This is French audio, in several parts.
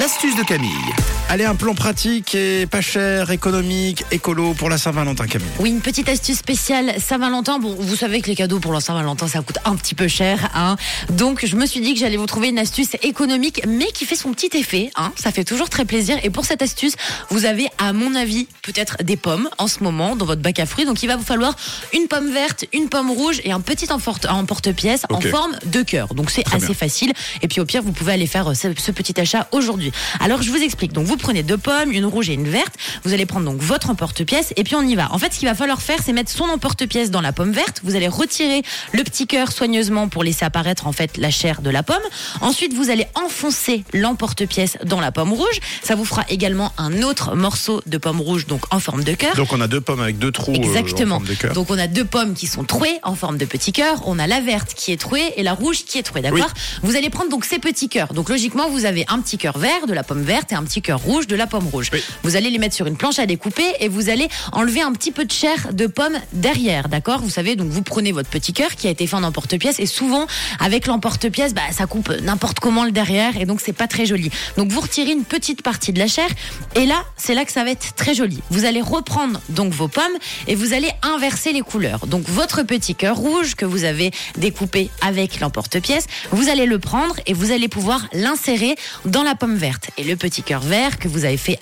L'astuce de Camille. Allez, un plan pratique et pas cher, économique, écolo pour la Saint-Valentin, Camille. Oui, une petite astuce spéciale Saint-Valentin. Bon, vous savez que les cadeaux pour la Saint-Valentin, ça coûte un petit peu cher. Hein. Donc, je me suis dit que j'allais vous trouver une astuce économique, mais qui fait son petit effet. Hein. Ça fait toujours très plaisir. Et pour cette astuce, vous avez, à mon avis, peut-être des pommes en ce moment dans votre bac à fruits. Donc, il va vous falloir une pomme verte, une pomme rouge et un petit emporte-pièce en forme de cœur. Donc, c'est assez bien. facile. Et puis, au pire, vous pouvez aller faire euh, ce petit achat aujourd'hui. Alors, je vous explique. Donc, vous prenez deux pommes, une rouge et une verte. Vous allez prendre donc votre emporte-pièce et puis on y va. En fait, ce qu'il va falloir faire, c'est mettre son emporte-pièce dans la pomme verte. Vous allez retirer le petit cœur soigneusement pour laisser apparaître en fait la chair de la pomme. Ensuite, vous allez enfoncer l'emporte-pièce dans la pomme rouge. Ça vous fera également un autre morceau de pomme rouge, donc en forme de cœur. Donc on a deux pommes avec deux trous euh, Exactement. en forme de cœur. Donc on a deux pommes qui sont trouées en forme de petits cœurs. On a la verte qui est trouée et la rouge qui est trouée. D'accord Oui. Vous allez prendre donc ces petits cœurs. Donc logiquement vous avez un petit cœur vert de la pomme verte et un petit cœur rouge de la pomme rouge. Oui. Vous allez les mettre sur une planche à découper et vous allez enlever un petit peu de chair de pomme derrière. D'accord? Vous savez donc vous prenez votre petit cœur qui a été fait en emporte-pièce et souvent avec l'emporte-pièce bah, ça coupe n'importe comment le derrière et donc c'est pas très joli. Donc vous retirez une petite partie de la chair et là c'est là que ça va être très joli. Vous allez reprendre donc vos pommes et vous allez inverser les couleurs. Donc votre petit cœur rouge que vous avez découpé avec l'emporte-pièce, vous allez le prendre et vous allez pouvoir l'insérer dans la pomme verte. Et le petit cœur vert que vous avez fait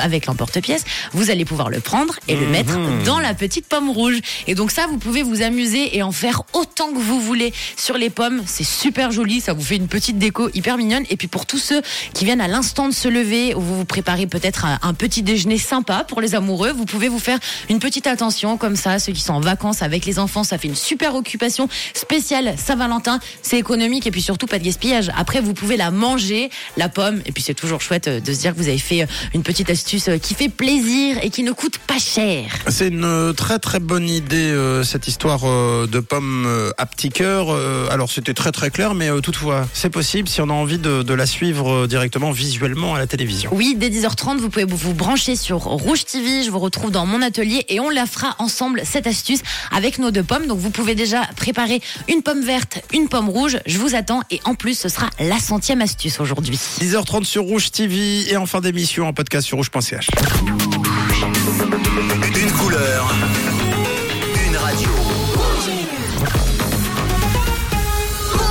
avec l'emporte-pièce, vous allez pouvoir le prendre et le mettre dans la petite pomme rouge. Et donc ça, vous pouvez vous amuser et en faire autant que vous voulez sur les pommes. C'est super joli, ça vous fait une petite déco hyper mignonne. Et puis pour tous ceux qui viennent à l'instant de se lever, ou vous vous préparez peut-être un, un petit déjeuner sympa pour les amoureux, vous pouvez vous faire une petite attention comme ça. Ceux qui sont en vacances avec les enfants, ça fait une super occupation spéciale Saint-Valentin. C'est économique et puis surtout pas de gaspillage. Après, vous pouvez la manger, la pomme. Et puis c'est toujours chouette euh, de se dire que vous avez fait euh, une petite astuce euh, qui fait plaisir et qui ne coûte pas cher. C'est une très très bonne idée cette histoire de pommes à petit cœur. Alors c'était très très clair, mais toutefois c'est possible si on a envie de, de la suivre directement visuellement à la télévision. Oui, dès 10h30, vous pouvez vous brancher sur Rouge TV. Je vous retrouve dans mon atelier et on la fera ensemble, cette astuce, avec nos deux pommes. Donc vous pouvez déjà préparer une pomme verte, une pomme rouge. Je vous attends et en plus, ce sera la centième astuce aujourd'hui. 10h30 sur Rouge TV et en fin d'émission en podcast sur rouge.ch. Une couleur